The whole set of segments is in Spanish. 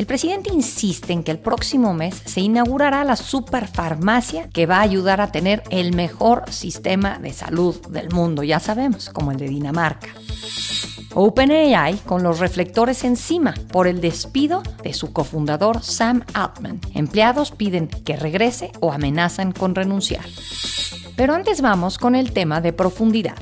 El presidente insiste en que el próximo mes se inaugurará la superfarmacia que va a ayudar a tener el mejor sistema de salud del mundo, ya sabemos, como el de Dinamarca. OpenAI con los reflectores encima por el despido de su cofundador Sam Altman. Empleados piden que regrese o amenazan con renunciar. Pero antes vamos con el tema de profundidad.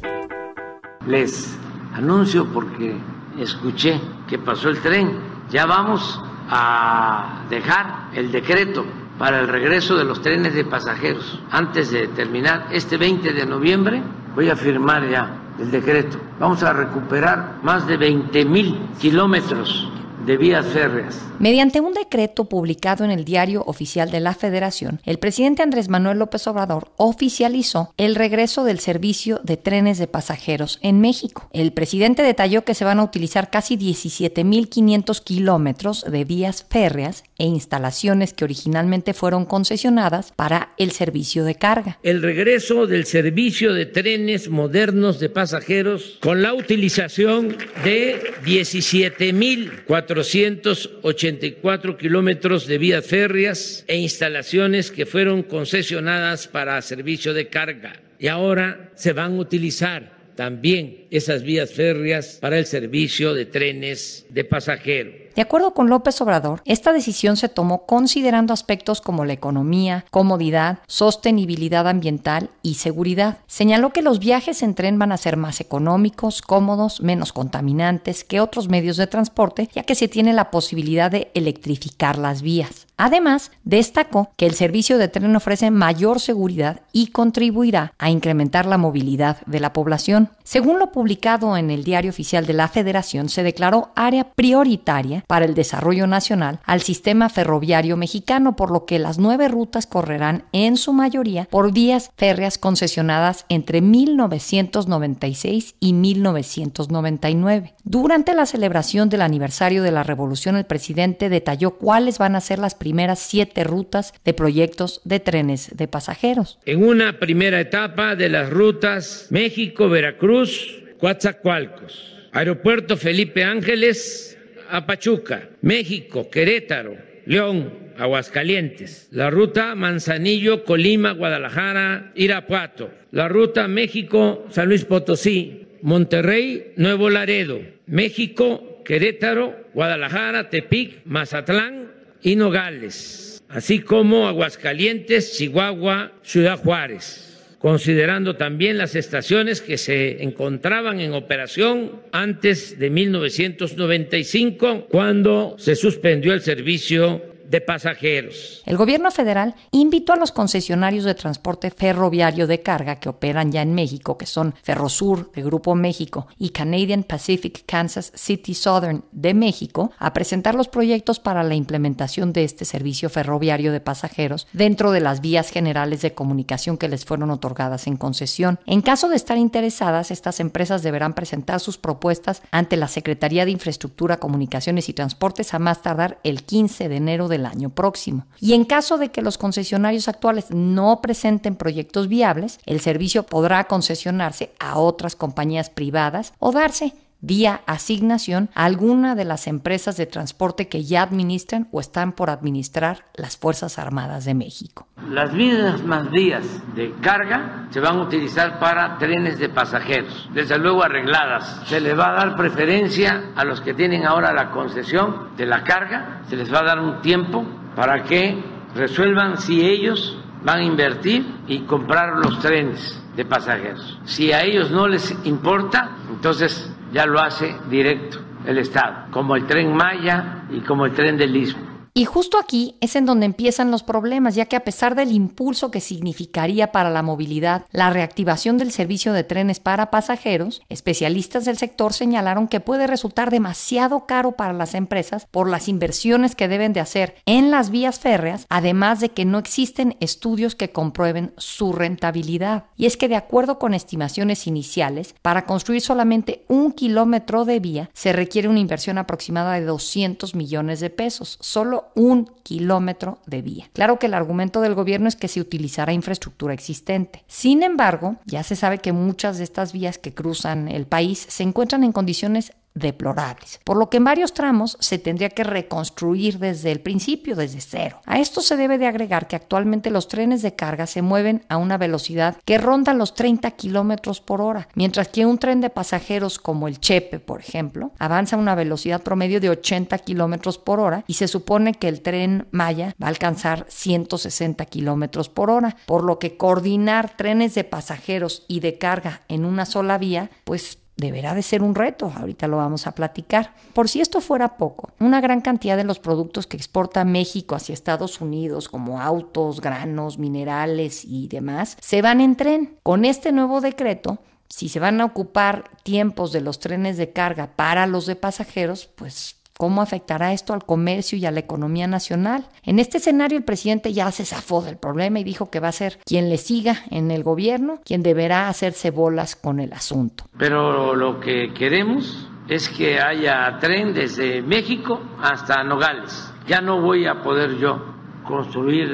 Les anuncio porque escuché que pasó el tren. Ya vamos a dejar el decreto para el regreso de los trenes de pasajeros. Antes de terminar este 20 de noviembre voy a firmar ya el decreto. Vamos a recuperar más de 20 mil kilómetros de vías férreas. Mediante un decreto publicado en el Diario Oficial de la Federación, el presidente Andrés Manuel López Obrador oficializó el regreso del servicio de trenes de pasajeros en México. El presidente detalló que se van a utilizar casi 17.500 kilómetros de vías férreas e instalaciones que originalmente fueron concesionadas para el servicio de carga. El regreso del servicio de trenes modernos de pasajeros con la utilización de 17.400 484 kilómetros de vías férreas e instalaciones que fueron concesionadas para servicio de carga y ahora se van a utilizar también esas vías férreas para el servicio de trenes de pasajeros. De acuerdo con López Obrador, esta decisión se tomó considerando aspectos como la economía, comodidad, sostenibilidad ambiental y seguridad. Señaló que los viajes en tren van a ser más económicos, cómodos, menos contaminantes que otros medios de transporte, ya que se tiene la posibilidad de electrificar las vías. Además, destacó que el servicio de tren ofrece mayor seguridad y contribuirá a incrementar la movilidad de la población. Según lo publicado en el Diario Oficial de la Federación, se declaró área prioritaria para el desarrollo nacional al sistema ferroviario mexicano, por lo que las nueve rutas correrán en su mayoría por vías férreas concesionadas entre 1996 y 1999. Durante la celebración del aniversario de la Revolución, el presidente detalló cuáles van a ser las primeras siete rutas de proyectos de trenes de pasajeros. En una primera etapa de las rutas México-Veracruz, Coatzacoalcos, Aeropuerto Felipe Ángeles a Pachuca, México, Querétaro, León, Aguascalientes, la ruta Manzanillo, Colima, Guadalajara, Irapuato, la ruta México, San Luis Potosí, Monterrey, Nuevo Laredo, México, Querétaro, Guadalajara, Tepic, Mazatlán, y Nogales, así como Aguascalientes, Chihuahua, Ciudad Juárez considerando también las estaciones que se encontraban en operación antes de 1995, cuando se suspendió el servicio de pasajeros. El gobierno federal invitó a los concesionarios de transporte ferroviario de carga que operan ya en México, que son Ferrosur de Grupo México y Canadian Pacific Kansas City Southern de México, a presentar los proyectos para la implementación de este servicio ferroviario de pasajeros dentro de las vías generales de comunicación que les fueron otorgadas en concesión. En caso de estar interesadas, estas empresas deberán presentar sus propuestas ante la Secretaría de Infraestructura, Comunicaciones y Transportes a más tardar el 15 de enero de el año próximo. Y en caso de que los concesionarios actuales no presenten proyectos viables, el servicio podrá concesionarse a otras compañías privadas o darse vía asignación a alguna de las empresas de transporte que ya administran o están por administrar las Fuerzas Armadas de México. Las mismas vías de carga se van a utilizar para trenes de pasajeros, desde luego arregladas. Se les va a dar preferencia a los que tienen ahora la concesión de la carga, se les va a dar un tiempo para que resuelvan si ellos van a invertir y comprar los trenes de pasajeros. Si a ellos no les importa, entonces ya lo hace directo el Estado, como el tren Maya y como el tren del Istmo. Y justo aquí es en donde empiezan los problemas, ya que a pesar del impulso que significaría para la movilidad la reactivación del servicio de trenes para pasajeros, especialistas del sector señalaron que puede resultar demasiado caro para las empresas por las inversiones que deben de hacer en las vías férreas, además de que no existen estudios que comprueben su rentabilidad. Y es que de acuerdo con estimaciones iniciales, para construir solamente un kilómetro de vía se requiere una inversión aproximada de 200 millones de pesos. Solo un kilómetro de vía. Claro que el argumento del gobierno es que se utilizará infraestructura existente. Sin embargo, ya se sabe que muchas de estas vías que cruzan el país se encuentran en condiciones deplorables, por lo que en varios tramos se tendría que reconstruir desde el principio, desde cero. A esto se debe de agregar que actualmente los trenes de carga se mueven a una velocidad que ronda los 30 kilómetros por hora, mientras que un tren de pasajeros como el Chepe, por ejemplo, avanza a una velocidad promedio de 80 kilómetros por hora y se supone que el tren Maya va a alcanzar 160 kilómetros por hora, por lo que coordinar trenes de pasajeros y de carga en una sola vía, pues deberá de ser un reto, ahorita lo vamos a platicar. Por si esto fuera poco, una gran cantidad de los productos que exporta México hacia Estados Unidos, como autos, granos, minerales y demás, se van en tren. Con este nuevo decreto, si se van a ocupar tiempos de los trenes de carga para los de pasajeros, pues ¿Cómo afectará esto al comercio y a la economía nacional? En este escenario el presidente ya se zafó del problema y dijo que va a ser quien le siga en el gobierno, quien deberá hacerse bolas con el asunto. Pero lo que queremos es que haya tren desde México hasta Nogales. Ya no voy a poder yo construir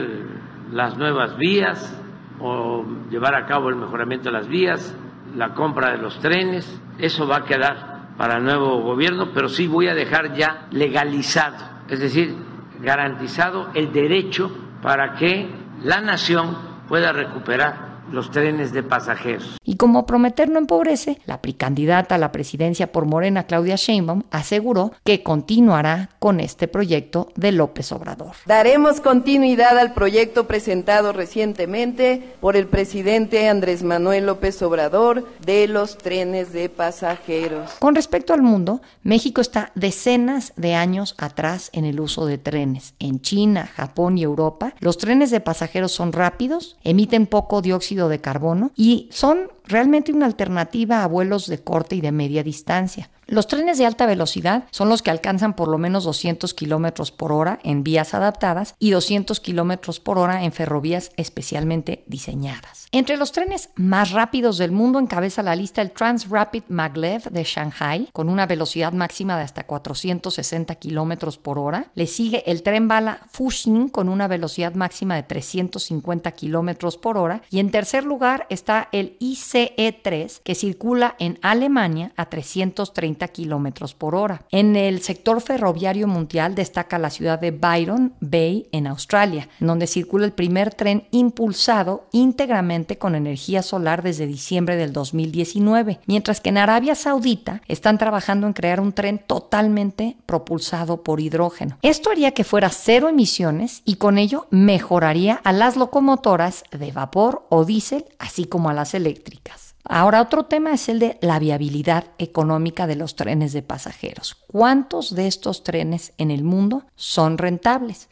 las nuevas vías o llevar a cabo el mejoramiento de las vías, la compra de los trenes, eso va a quedar para el nuevo gobierno, pero sí voy a dejar ya legalizado, es decir, garantizado el derecho para que la nación pueda recuperar los trenes de pasajeros. Y como prometer no empobrece, la precandidata a la presidencia por Morena, Claudia Sheinbaum, aseguró que continuará con este proyecto de López Obrador. Daremos continuidad al proyecto presentado recientemente por el presidente Andrés Manuel López Obrador de los trenes de pasajeros. Con respecto al mundo, México está decenas de años atrás en el uso de trenes. En China, Japón y Europa, los trenes de pasajeros son rápidos, emiten poco dióxido de carbono y son realmente una alternativa a vuelos de corta y de media distancia. Los trenes de alta velocidad son los que alcanzan por lo menos 200 kilómetros por hora en vías adaptadas y 200 kilómetros por hora en ferrovías especialmente diseñadas. Entre los trenes más rápidos del mundo encabeza la lista el Transrapid Maglev de Shanghai, con una velocidad máxima de hasta 460 kilómetros por hora. Le sigue el tren bala Fuxing con una velocidad máxima de 350 kilómetros por hora. Y en tercer lugar está el ICE-3, que circula en Alemania a 330 kilómetros por hora. En el sector ferroviario mundial destaca la ciudad de Byron Bay en Australia, donde circula el primer tren impulsado íntegramente con energía solar desde diciembre del 2019, mientras que en Arabia Saudita están trabajando en crear un tren totalmente propulsado por hidrógeno. Esto haría que fuera cero emisiones y con ello mejoraría a las locomotoras de vapor o diésel, así como a las eléctricas. Ahora, otro tema es el de la viabilidad económica de los trenes de pasajeros. ¿Cuántos de estos trenes en el mundo son rentables?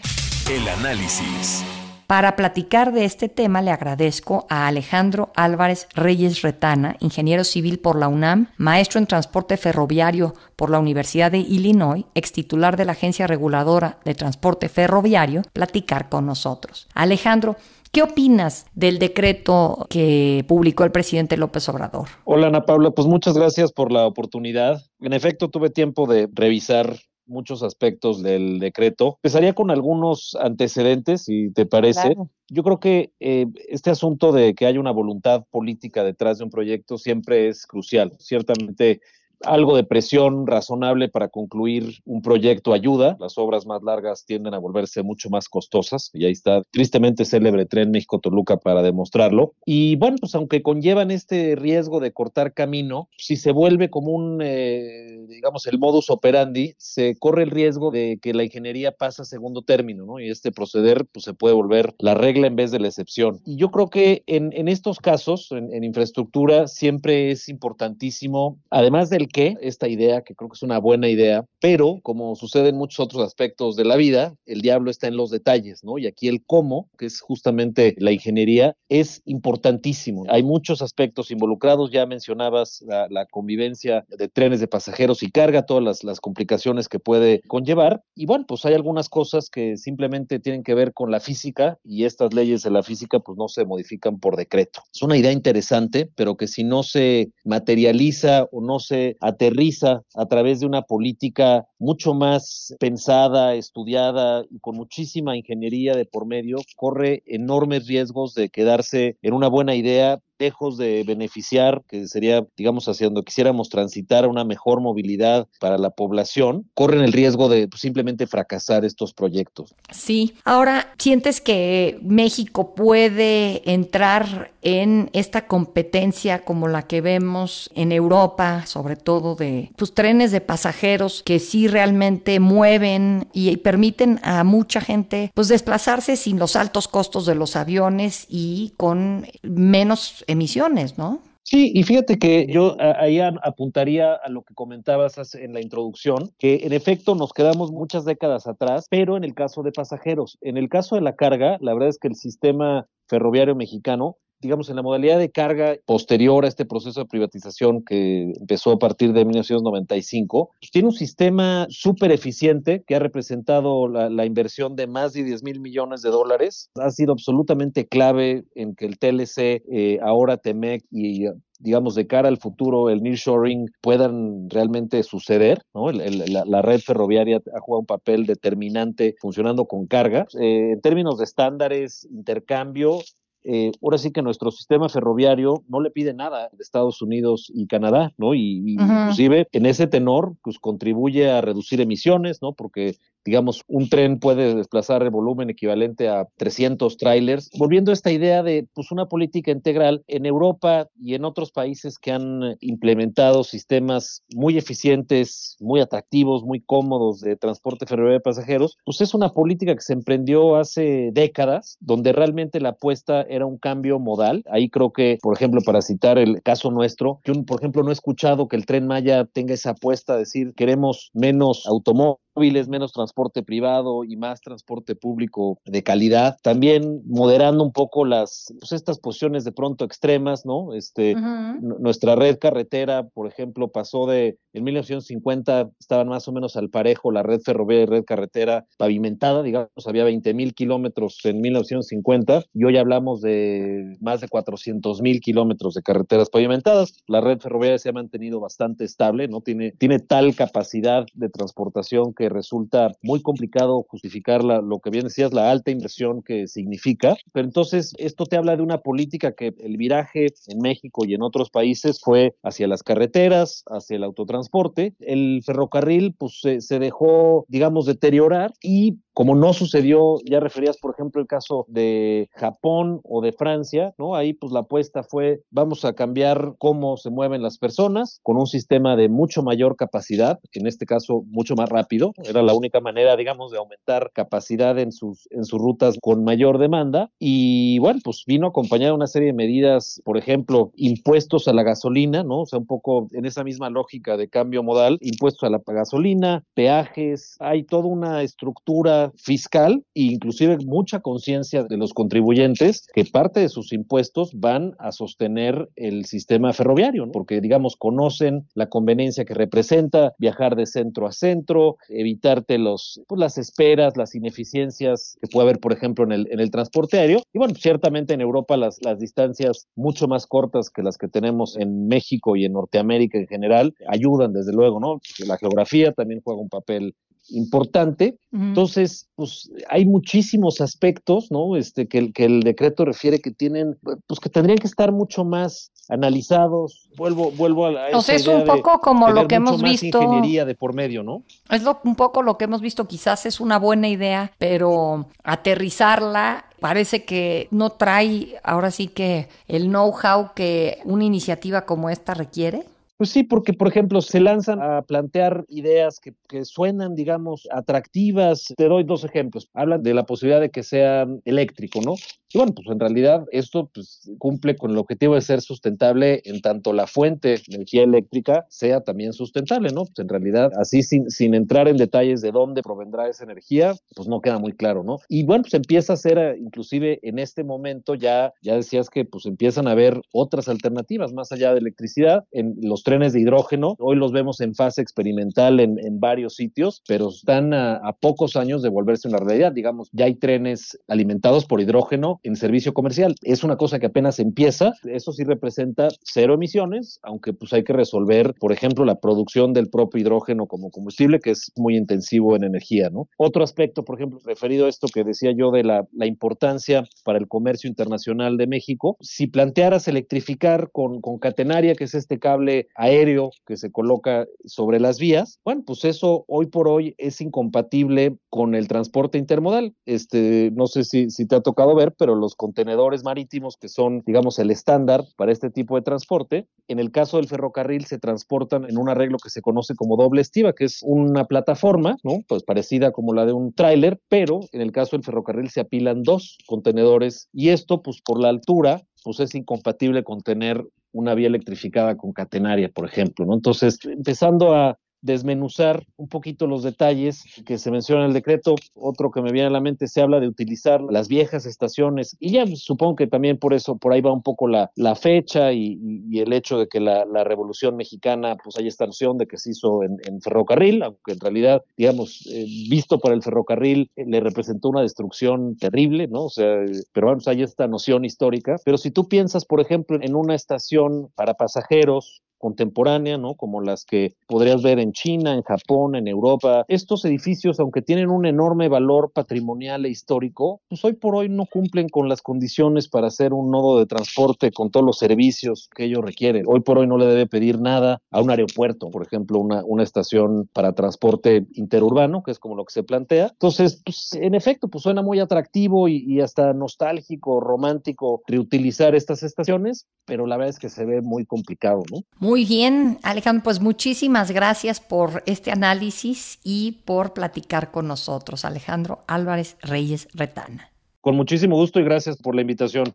El análisis. Para platicar de este tema le agradezco a Alejandro Álvarez Reyes Retana, ingeniero civil por la UNAM, maestro en transporte ferroviario por la Universidad de Illinois, ex titular de la Agencia Reguladora de Transporte Ferroviario, platicar con nosotros. Alejandro, ¿Qué opinas del decreto que publicó el presidente López Obrador? Hola Ana Paula, pues muchas gracias por la oportunidad. En efecto, tuve tiempo de revisar muchos aspectos del decreto. Empezaría con algunos antecedentes, si te parece. Yo creo que eh, este asunto de que haya una voluntad política detrás de un proyecto siempre es crucial. Ciertamente algo de presión razonable para concluir un proyecto ayuda. Las obras más largas tienden a volverse mucho más costosas y ahí está tristemente célebre tren México-Toluca para demostrarlo. Y bueno, pues aunque conllevan este riesgo de cortar camino, si se vuelve como un, eh, digamos, el modus operandi, se corre el riesgo de que la ingeniería pasa a segundo término, ¿no? Y este proceder pues se puede volver la regla en vez de la excepción. Y yo creo que en, estos casos, en, en infraestructura, siempre es importantísimo, además del esta idea, que creo que es una buena idea, pero como sucede en muchos otros aspectos de la vida, el diablo está en los detalles, ¿no? Y aquí el cómo, que es justamente la ingeniería, es importantísimo. Hay muchos aspectos involucrados, ya mencionabas la, convivencia de trenes de pasajeros y carga, todas las, las complicaciones que puede conllevar. Y bueno, pues hay algunas cosas que simplemente tienen que ver con la física y estas leyes de la física pues no se modifican por decreto. Es una idea interesante, pero que si no se materializa o no se aterriza a través de una política mucho más pensada, estudiada y con muchísima ingeniería de por medio, corre enormes riesgos de quedarse en una buena idea lejos de beneficiar, que sería, digamos, hacia donde quisiéramos transitar una mejor movilidad para la población, corren el riesgo de pues, simplemente fracasar estos proyectos. Sí. Ahora, ¿sientes que México puede entrar en esta competencia como la que vemos en Europa, sobre todo de pues, trenes de pasajeros que sí realmente mueven y permiten a mucha gente pues desplazarse sin los altos costos de los aviones y con menos emisiones, ¿no? Sí, y fíjate que yo ahí apuntaría a lo que comentabas en la introducción, que en efecto nos quedamos muchas décadas atrás, pero en el caso de pasajeros, en el caso de la carga, la verdad es que el sistema ferroviario mexicano digamos, en la modalidad de carga posterior a este proceso de privatización que empezó a partir de 1995, pues tiene un sistema súper eficiente que ha representado la, inversión de más de 10 mil millones de dólares. Ha sido absolutamente clave en que el TLC, eh, ahora TEMEC y digamos, de cara al futuro, el nearshoring puedan realmente suceder, ¿no? la, red ferroviaria ha jugado un papel determinante funcionando con carga. Eh, en términos de estándares, intercambio, eh, ahora sí que nuestro sistema ferroviario no le pide nada de Estados Unidos y Canadá, ¿no? Y, inclusive en ese tenor, pues contribuye a reducir emisiones, ¿no? Porque digamos, un tren puede desplazar el volumen equivalente a 300 trailers. Volviendo a esta idea de pues, una política integral, en Europa y en otros países que han implementado sistemas muy eficientes, muy atractivos, muy cómodos de transporte ferroviario de pasajeros, pues es una política que se emprendió hace décadas, donde realmente la apuesta era un cambio modal. Ahí creo que, por ejemplo, para citar el caso nuestro, yo, por ejemplo, no he escuchado que el tren Maya tenga esa apuesta, de decir, queremos menos automóviles móviles, menos transporte privado y más transporte público de calidad. También moderando un poco las, pues estas posiciones de pronto extremas, ¿no? Este, nuestra red carretera, por ejemplo, pasó de, en 1950 estaban más o menos al parejo la red ferroviaria y red carretera pavimentada, digamos, había 20 mil kilómetros en 1950 y hoy hablamos de más de 400 mil kilómetros de carreteras pavimentadas. La red ferroviaria se ha mantenido bastante estable, ¿no? Tiene, tiene tal capacidad de transportación que resulta muy complicado justificar lo que bien decías, la alta inversión que significa. Pero entonces esto te habla de una política que el viraje en México y en otros países fue hacia las carreteras, hacia el autotransporte. El ferrocarril pues se, se dejó, digamos, deteriorar y como no sucedió, ya referías, por ejemplo, el caso de Japón o de Francia, ¿no? Ahí pues la apuesta fue, vamos a cambiar cómo se mueven las personas con un sistema de mucho mayor capacidad, en este caso mucho más rápido, era la única manera, digamos, de aumentar capacidad en sus, en sus rutas con mayor demanda. Y bueno, pues vino acompañada una serie de medidas, por ejemplo, impuestos a la gasolina, ¿no? O sea, un poco en esa misma lógica de cambio modal, impuestos a la gasolina, peajes, hay toda una estructura fiscal e inclusive mucha conciencia de los contribuyentes que parte de sus impuestos van a sostener el sistema ferroviario, porque digamos conocen la conveniencia que representa viajar de centro a centro, evitarte los, pues, las esperas, las ineficiencias que puede haber, por ejemplo, en el, en el transporte aéreo. Y bueno, ciertamente en Europa las, las distancias mucho más cortas que las que tenemos en México y en Norteamérica en general ayudan, desde luego, ¿no? La geografía también juega un papel importante. Entonces, pues hay muchísimos aspectos, ¿no? Este, que el, que el decreto refiere que tienen, pues que tendrían que estar mucho más analizados. Vuelvo, vuelvo a, la o sea, es un poco como lo que hemos visto. ingeniería de por medio, ¿no? Es lo, un poco lo que hemos visto. Quizás es una buena idea, pero aterrizarla parece que no trae ahora sí que el know-how que una iniciativa como esta requiere. Pues sí, porque por ejemplo se lanzan a plantear ideas que, que, suenan, digamos, atractivas. Te doy dos ejemplos. Hablan de la posibilidad de que sea eléctrico, ¿no? Y bueno, pues en realidad esto pues, cumple con el objetivo de ser sustentable en tanto la fuente de energía eléctrica sea también sustentable, ¿no? Pues en realidad, así sin, entrar en detalles de dónde provendrá esa energía, pues no queda muy claro, ¿no? Y bueno, pues empieza a ser, eh, inclusive en este momento ya, ya decías que pues empiezan a haber otras alternativas más allá de electricidad en los trenes de hidrógeno. Hoy los vemos en fase experimental en, en varios sitios, pero están a pocos años de volverse una realidad. Digamos, ya hay trenes alimentados por hidrógeno en servicio comercial. Es una cosa que apenas empieza. Eso sí representa cero emisiones, aunque pues hay que resolver, por ejemplo, la producción del propio hidrógeno como combustible, que es muy intensivo en energía, ¿no? Otro aspecto, por ejemplo, referido a esto que decía yo de la, importancia para el comercio internacional de México, si plantearas electrificar con, catenaria, que es este cable aéreo que se coloca sobre las vías, bueno, pues eso hoy por hoy es incompatible con el transporte intermodal. Este, no sé si te ha tocado ver, pero los contenedores marítimos que son, digamos, el estándar para este tipo de transporte, en el caso del ferrocarril se transportan en un arreglo que se conoce como doble estiva, que es una plataforma, ¿no? Pues parecida como la de un tráiler, pero en el caso del ferrocarril se apilan dos contenedores y esto, pues por la altura, pues es incompatible con tener una vía electrificada con catenaria, por ejemplo, ¿no? Entonces, empezando a desmenuzar un poquito los detalles que se menciona en el decreto. Otro que me viene a la mente se habla de utilizar las viejas estaciones y ya supongo que también por eso, por ahí va un poco la, fecha y, y, el hecho de que la, Revolución Mexicana, pues hay esta noción de que se hizo en, ferrocarril, aunque en realidad, digamos, eh, visto por el ferrocarril, eh, le representó una destrucción terrible, ¿no? O sea, pero vamos, hay esta noción histórica. Pero si tú piensas, por ejemplo, en una estación para pasajeros, contemporánea, ¿no? Como las que podrías ver en China, en Japón, en Europa. Estos edificios, aunque tienen un enorme valor patrimonial e histórico, pues hoy por hoy no cumplen con las condiciones para ser un nodo de transporte con todos los servicios que ellos requieren. Hoy por hoy no le debe pedir nada a un aeropuerto, por ejemplo, una, estación para transporte interurbano, que es como lo que se plantea. Entonces, pues, en efecto, pues suena muy atractivo y, hasta nostálgico, romántico reutilizar estas estaciones, pero la verdad es que se ve muy complicado, ¿no? Bien, Alejandro, pues muchísimas gracias por este análisis y por platicar con nosotros. Alejandro Álvarez Reyes Retana. Con muchísimo gusto y gracias por la invitación.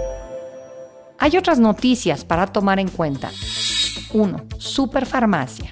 Hay otras noticias para tomar en cuenta. 1. Superfarmacia.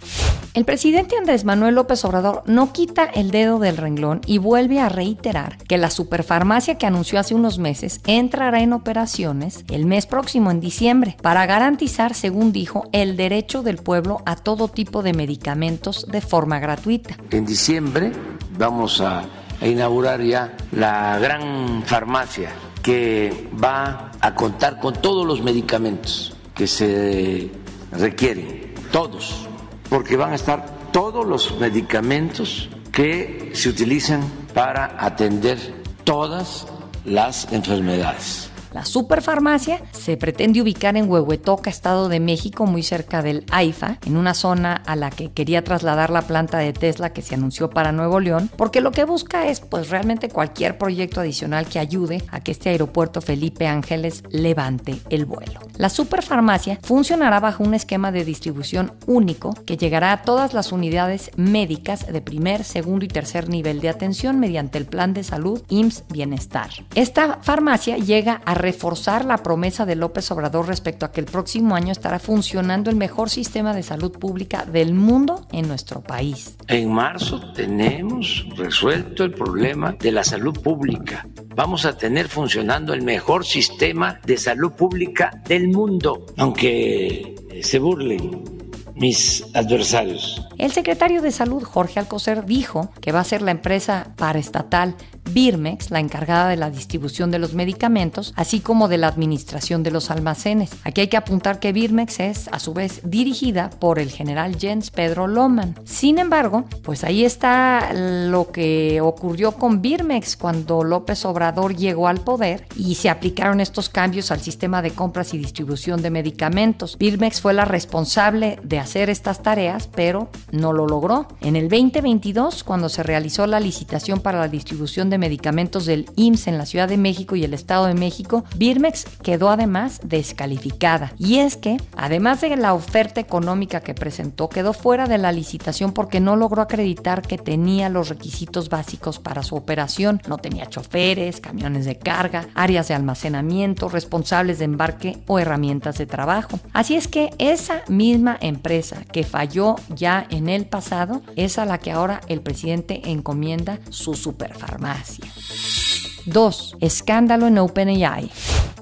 El presidente Andrés Manuel López Obrador no quita el dedo del renglón y vuelve a reiterar que la superfarmacia que anunció hace unos meses entrará en operaciones el mes próximo, en diciembre, para garantizar, según dijo, el derecho del pueblo a todo tipo de medicamentos de forma gratuita. En diciembre vamos a, inaugurar ya la gran farmacia que va a contar con todos los medicamentos que se requieren, todos, porque van a estar todos los medicamentos que se utilizan para atender todas las enfermedades. La superfarmacia se pretende ubicar en Huehuetoca, Estado de México, muy cerca del AIFA, en una zona a la que quería trasladar la planta de Tesla que se anunció para Nuevo León, porque lo que busca es pues realmente cualquier proyecto adicional que ayude a que este aeropuerto Felipe Ángeles levante el vuelo. La superfarmacia funcionará bajo un esquema de distribución único que llegará a todas las unidades médicas de primer, segundo y tercer nivel de atención mediante el plan de salud IMSS Bienestar. Esta farmacia llega a reforzar la promesa de López Obrador respecto a que el próximo año estará funcionando el mejor sistema de salud pública del mundo en nuestro país. En marzo tenemos resuelto el problema de la salud pública. Vamos a tener funcionando el mejor sistema de salud pública del mundo, aunque se burlen mis adversarios. El secretario de Salud, Jorge Alcocer, dijo que va a ser la empresa paraestatal Birmex, la encargada de la distribución de los medicamentos, así como de la administración de los almacenes. Aquí hay que apuntar que Birmex es, a su vez, dirigida por el general Jens Pedro Loman. Sin embargo, pues ahí está lo que ocurrió con Birmex cuando López Obrador llegó al poder y se aplicaron estos cambios al sistema de compras y distribución de medicamentos. Birmex fue la responsable de hacer estas tareas, pero no lo logró. En el 2022, cuando se realizó la licitación para la distribución de medicamentos del IMSS en la Ciudad de México y el Estado de México, Birmex quedó además descalificada. Y es que, además de la oferta económica que presentó, quedó fuera de la licitación porque no logró acreditar que tenía los requisitos básicos para su operación. No tenía choferes, camiones de carga, áreas de almacenamiento, responsables de embarque o herramientas de trabajo. Así es que esa misma empresa que falló ya en el pasado es a la que ahora el presidente encomienda su superfarmacia. gracia. 2. Escándalo en OpenAI.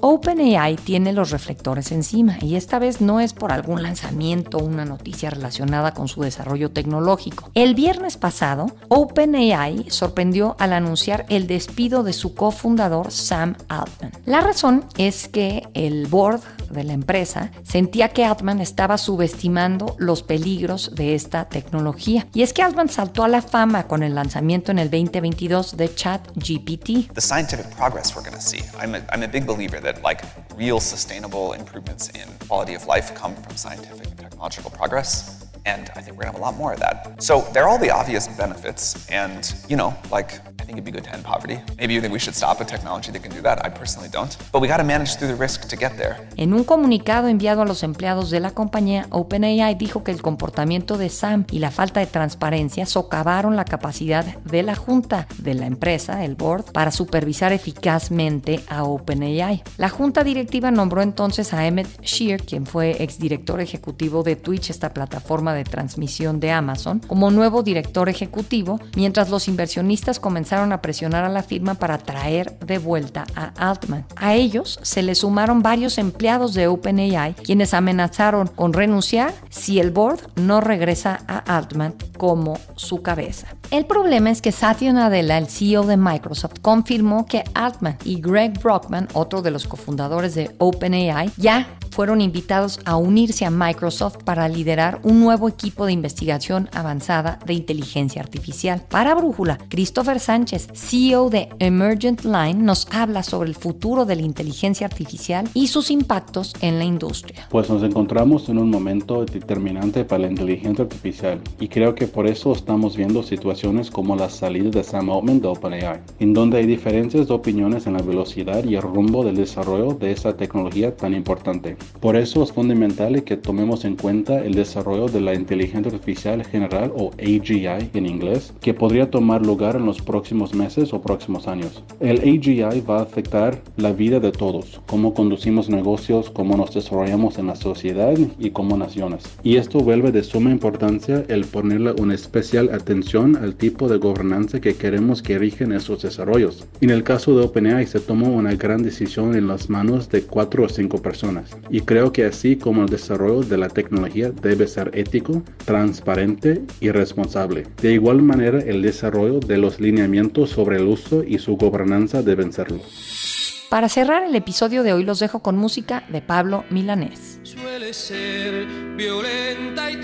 OpenAI tiene los reflectores encima y esta vez no es por algún lanzamiento o una noticia relacionada con su desarrollo tecnológico. El viernes pasado, OpenAI sorprendió al anunciar el despido de su cofundador Sam Altman. La razón es que el board de la empresa sentía que Altman estaba subestimando los peligros de esta tecnología. Y es que Altman saltó a la fama con el lanzamiento en el 2022 de ChatGPT. Scientific progress we're going to see. I'm a, I'm a big believer that like real sustainable improvements in quality of life come from scientific and technological progress. And I think we're gonna have a lot more of that. So there are all the obvious benefits, and you know, like think it'd be good to end poverty. Maybe you think we should stop a technology that can do that. I personally don't. But we gotta manage through the risk to get there. En un comunicado enviado a los empleados de la compañía, OpenAI dijo que el comportamiento de Sam y la falta de transparencia socavaron la capacidad de la junta de la empresa, el board, para supervisar eficazmente a OpenAI. La junta directiva nombró entonces a Emmett Shear, quien fue exdirector ejecutivo de Twitch, esta plataforma de transmisión de Amazon como nuevo director ejecutivo, mientras los inversionistas comenzaron a presionar a la firma para traer de vuelta a Altman. A ellos se le sumaron varios empleados de OpenAI, quienes amenazaron con renunciar si el board no regresa a Altman como su cabeza. El problema es que Satya Nadella, el CEO de Microsoft, confirmó que Altman y Greg Brockman, otro de los cofundadores de OpenAI, ya fueron invitados a unirse a Microsoft para liderar un nuevo equipo de investigación avanzada de inteligencia artificial. Para Brújula, Christopher Sánchez, CEO de Emergent Line, nos habla sobre el futuro de la inteligencia artificial y sus impactos en la industria. Pues nos encontramos en un momento determinante para la inteligencia artificial y creo que por eso estamos viendo situaciones como la salida de Sam Altman de OpenAI, en donde hay diferencias de opiniones en la velocidad y el rumbo del desarrollo de esta tecnología tan importante. Por eso es fundamental que tomemos en cuenta el desarrollo de la inteligencia artificial general o AGI en inglés, que podría tomar lugar en los próximos meses o próximos años. El AGI va a afectar la vida de todos, cómo conducimos negocios, cómo nos desarrollamos en la sociedad y como naciones. Y esto vuelve de suma importancia el ponerle una especial atención al tipo de gobernanza que queremos que rigen esos desarrollos. En el caso de OpenAI se tomó una gran decisión en las manos de cuatro o cinco personas y creo que así como el desarrollo de la tecnología debe ser ético, transparente y responsable. De igual manera, el desarrollo de los lineamientos sobre el uso y su gobernanza deben serlo. Para cerrar el episodio de hoy los dejo con música de Pablo Milanés. Suele ser violenta y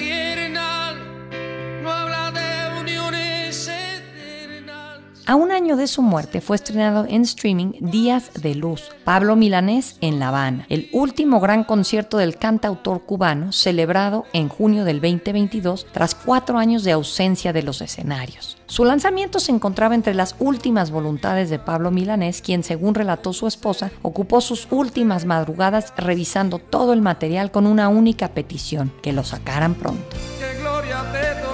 a un año de su muerte fue estrenado en streaming Días de Luz, Pablo Milanés en La Habana, el último gran concierto del cantautor cubano celebrado en junio del 2022 tras cuatro años de ausencia de los escenarios. Su lanzamiento se encontraba entre las últimas voluntades de Pablo Milanés, quien según relató su esposa, ocupó sus últimas madrugadas revisando todo el material con una única petición, que lo sacaran pronto. gloria te